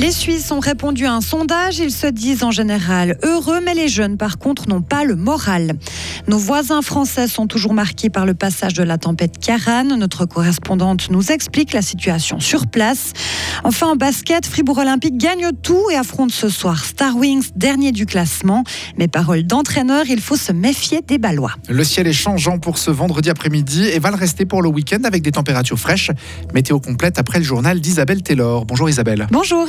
Les Suisses ont répondu à un sondage. Ils se disent en général heureux, mais les jeunes, par contre, n'ont pas le moral. Nos voisins français sont toujours marqués par le passage de la tempête Karan. Notre correspondante nous explique la situation sur place. Enfin, en basket, Fribourg Olympique gagne tout et affronte ce soir Star Wings, dernier du classement. Mais paroles d'entraîneur, il faut se méfier des Ballois. Le ciel est changeant pour ce vendredi après-midi et va le rester pour le week-end avec des températures fraîches. Météo complète après le journal d'Isabelle Taylor. Bonjour Isabelle. Bonjour.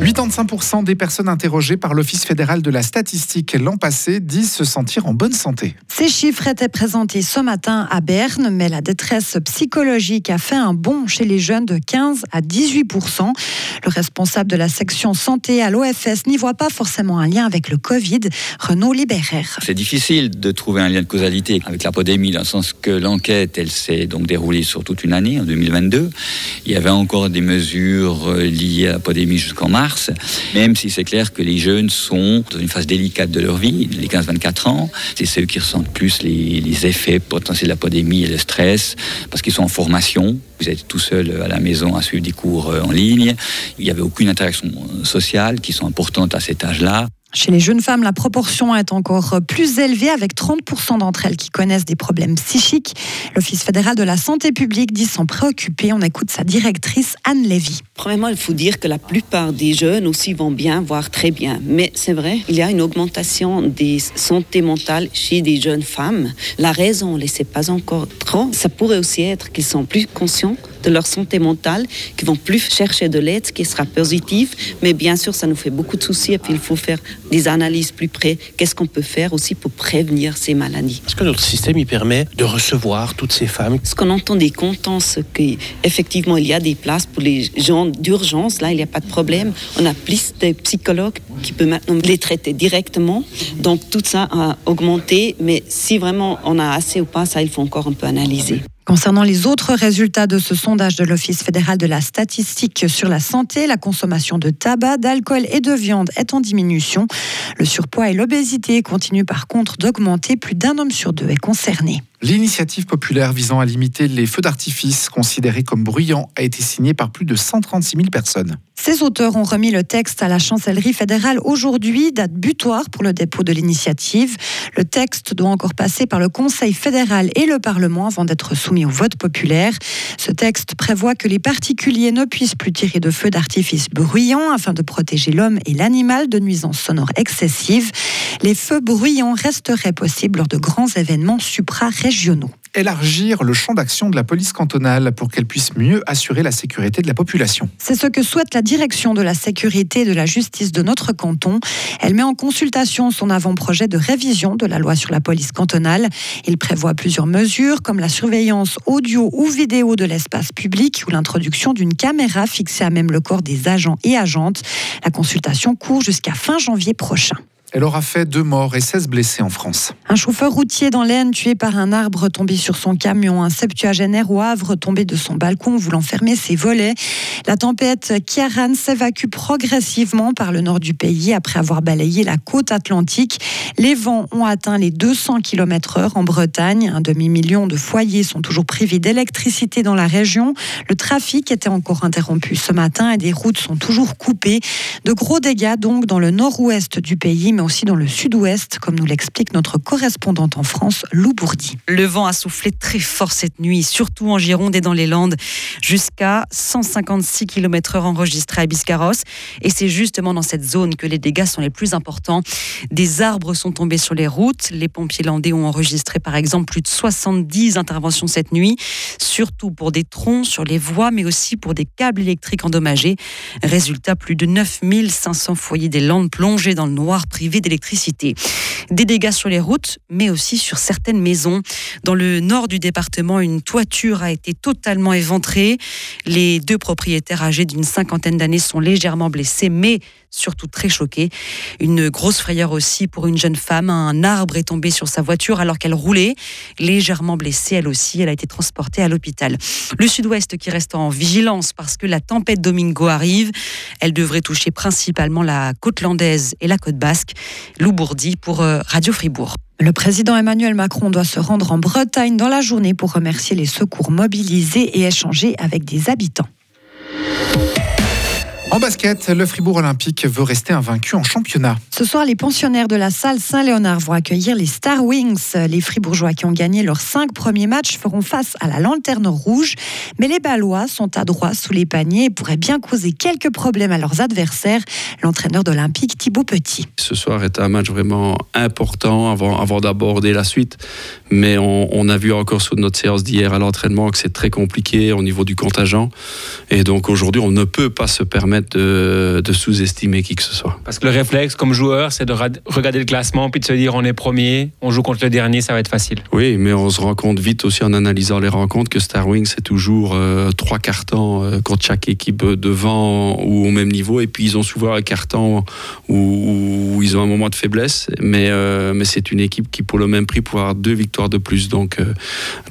85% des personnes interrogées par l'Office fédéral de la statistique l'an passé disent se sentir en bonne santé. Ces chiffres étaient présentés ce matin à Berne, mais la détresse psychologique a fait un bond chez les jeunes de 15 à 18%. Le responsable de la section santé à l'OFS n'y voit pas forcément un lien avec le Covid, Renaud Libéraire. C'est difficile de trouver un lien de causalité avec la pandémie, dans le sens que l'enquête, elle s'est donc déroulée sur toute une année, en 2022. Il y avait encore des mesures liées à la pandémie jusqu'en mars même si c'est clair que les jeunes sont dans une phase délicate de leur vie, les 15-24 ans, c'est ceux qui ressentent plus les, effets potentiels de la pandémie et le stress, parce qu'ils sont en formation. Vous êtes tout seul à la maison à suivre des cours euh, en ligne. Il n'y avait aucune interaction sociale qui sont importantes à cet âge-là. Chez les jeunes femmes, la proportion est encore plus élevée, avec 30% d'entre elles qui connaissent des problèmes psychiques. L'Office fédéral de la santé publique dit s'en préoccuper. On écoute sa directrice Anne Lévy. Premièrement, il faut dire que la plupart des jeunes aussi vont bien, voire très bien. Mais c'est vrai, il y a une augmentation des santé mentale chez des jeunes femmes. La raison, on ne le sait pas encore trop. Ça pourrait aussi être qu'ils sont plus conscients de leur santé mentale, qu'ils vont plus chercher de l'aide, ce qui sera positif. Mais bien sûr, ça nous fait beaucoup de soucis et puis il faut faire des analyses plus près. Qu'est-ce qu'on peut faire aussi pour prévenir ces maladies? Est-ce que notre système y permet de recevoir toutes ces femmes? Ce qu'on entend des comptants, c'est qu'effectivement, il y a des places pour les gens d'urgence. Là, il n'y a pas de problème. On a plus de psychologues qui peuvent maintenant les traiter directement. Donc, tout ça a augmenté. Mais si vraiment on a assez ou pas, ça, il faut encore un peu analyser. Concernant les autres résultats de ce sondage de l'Office fédéral de la statistique sur la santé, la consommation de tabac, d'alcool et de viande est en diminution. Le surpoids et l'obésité continuent par contre d'augmenter. Plus d'un homme sur deux est concerné. L'initiative populaire visant à limiter les feux d'artifice considérés comme bruyants a été signée par plus de 136 000 personnes. Ces auteurs ont remis le texte à la chancellerie fédérale aujourd'hui, date butoir pour le dépôt de l'initiative. Le texte doit encore passer par le Conseil fédéral et le Parlement avant d'être soumis au vote populaire. Ce texte prévoit que les particuliers ne puissent plus tirer de feux d'artifice bruyants afin de protéger l'homme et l'animal de nuisances sonores excessives. Les feux bruyants resteraient possibles lors de grands événements régionaux élargir le champ d'action de la police cantonale pour qu'elle puisse mieux assurer la sécurité de la population. C'est ce que souhaite la direction de la sécurité et de la justice de notre canton. Elle met en consultation son avant-projet de révision de la loi sur la police cantonale. Il prévoit plusieurs mesures comme la surveillance audio ou vidéo de l'espace public ou l'introduction d'une caméra fixée à même le corps des agents et agentes. La consultation court jusqu'à fin janvier prochain. Elle aura fait deux morts et 16 blessés en France. Un chauffeur routier dans l'Aisne tué par un arbre tombé sur son camion, un septuagénaire au Havre tombé de son balcon voulant fermer ses volets. La tempête Kiaran s'évacue progressivement par le nord du pays après avoir balayé la côte atlantique. Les vents ont atteint les 200 km/h en Bretagne. Un demi-million de foyers sont toujours privés d'électricité dans la région. Le trafic était encore interrompu ce matin et des routes sont toujours coupées. De gros dégâts donc dans le nord-ouest du pays aussi dans le sud-ouest, comme nous l'explique notre correspondante en France, Lou Bourdi. Le vent a soufflé très fort cette nuit, surtout en Gironde et dans les Landes, jusqu'à 156 km/h enregistrés à Biscarros. Et c'est justement dans cette zone que les dégâts sont les plus importants. Des arbres sont tombés sur les routes. Les pompiers landais ont enregistré par exemple plus de 70 interventions cette nuit, surtout pour des troncs sur les voies, mais aussi pour des câbles électriques endommagés. Résultat, plus de 9500 foyers des Landes plongés dans le noir privé d'électricité. Des dégâts sur les routes, mais aussi sur certaines maisons. Dans le nord du département, une toiture a été totalement éventrée. Les deux propriétaires âgés d'une cinquantaine d'années sont légèrement blessés, mais surtout très choqués. Une grosse frayeur aussi pour une jeune femme. Un arbre est tombé sur sa voiture alors qu'elle roulait. Légèrement blessée, elle aussi, elle a été transportée à l'hôpital. Le sud-ouest qui reste en vigilance parce que la tempête Domingo arrive. Elle devrait toucher principalement la côte landaise et la côte basque. Lou Bourdi pour euh, Radio Fribourg. Le président Emmanuel Macron doit se rendre en Bretagne dans la journée pour remercier les secours mobilisés et échanger avec des habitants. En basket, le Fribourg Olympique veut rester invaincu en championnat. Ce soir, les pensionnaires de la salle Saint-Léonard vont accueillir les Star Wings. Les Fribourgeois qui ont gagné leurs cinq premiers matchs feront face à la lanterne rouge. Mais les Ballois sont à droit sous les paniers et pourraient bien causer quelques problèmes à leurs adversaires. L'entraîneur d'Olympique, Thibaut Petit. Ce soir est un match vraiment important avant, avant d'aborder la suite. Mais on, on, a vu encore sur notre séance d'hier à l'entraînement que c'est très compliqué au niveau du contingent. Et donc aujourd'hui, on ne peut pas se permettre de, de sous-estimer qui que ce soit. Parce que le réflexe comme joueur, c'est de regarder le classement puis de se dire on est premier, on joue contre le dernier, ça va être facile. Oui, mais on se rend compte vite aussi en analysant les rencontres que Star Wings, c'est toujours euh, trois cartons euh, contre chaque équipe devant ou au même niveau. Et puis ils ont souvent un carton où, où ils ont un moment de faiblesse. Mais, euh, mais c'est une équipe qui, pour le même prix, peut avoir deux victoires de plus. Donc, euh,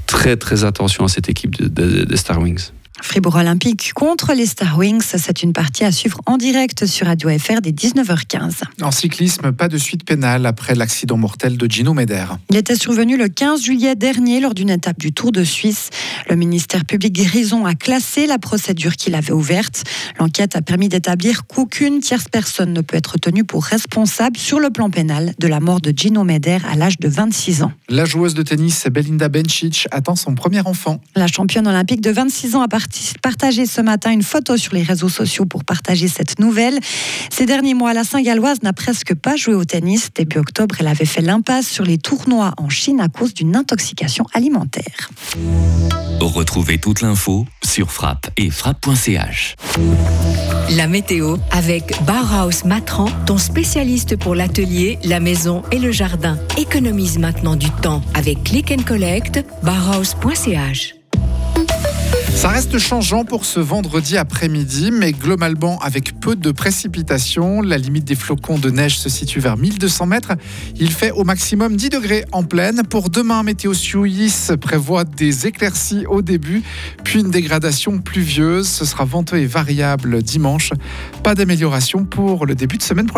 très, très attention à cette équipe de, de, de Star Wings. Fribourg Olympique contre les Star Wings. C'est une partie à suivre en direct sur Radio FR dès 19h15. En cyclisme, pas de suite pénale après l'accident mortel de Gino Meder. Il était survenu le 15 juillet dernier lors d'une étape du Tour de Suisse. Le ministère public Grison a classé la procédure qu'il avait ouverte. L'enquête a permis d'établir qu'aucune tierce personne ne peut être tenue pour responsable sur le plan pénal de la mort de Gino Meder à l'âge de 26 ans. La joueuse de tennis Belinda Bencic attend son premier enfant. La championne olympique de 26 ans a partagé ce matin une photo sur les réseaux sociaux pour partager cette nouvelle. Ces derniers mois, la Saint-Galloise n'a presque pas joué au tennis. Début octobre, elle avait fait l'impasse sur les tournois en Chine à cause d'une intoxication alimentaire. Retrouvez toute l'info sur frappe et frappe.ch. La météo avec Bauhaus Matran, ton spécialiste pour l'atelier, la maison et le jardin. Économise maintenant du temps avec Click and Collect, bauhaus.ch. Ça reste changeant pour ce vendredi après-midi, mais globalement avec peu de précipitations. La limite des flocons de neige se situe vers 1200 mètres. Il fait au maximum 10 degrés en pleine. Pour demain, Météo Suisse prévoit des éclaircies au début, puis une dégradation pluvieuse. Ce sera venteux et variable dimanche. Pas d'amélioration pour le début de semaine prochaine.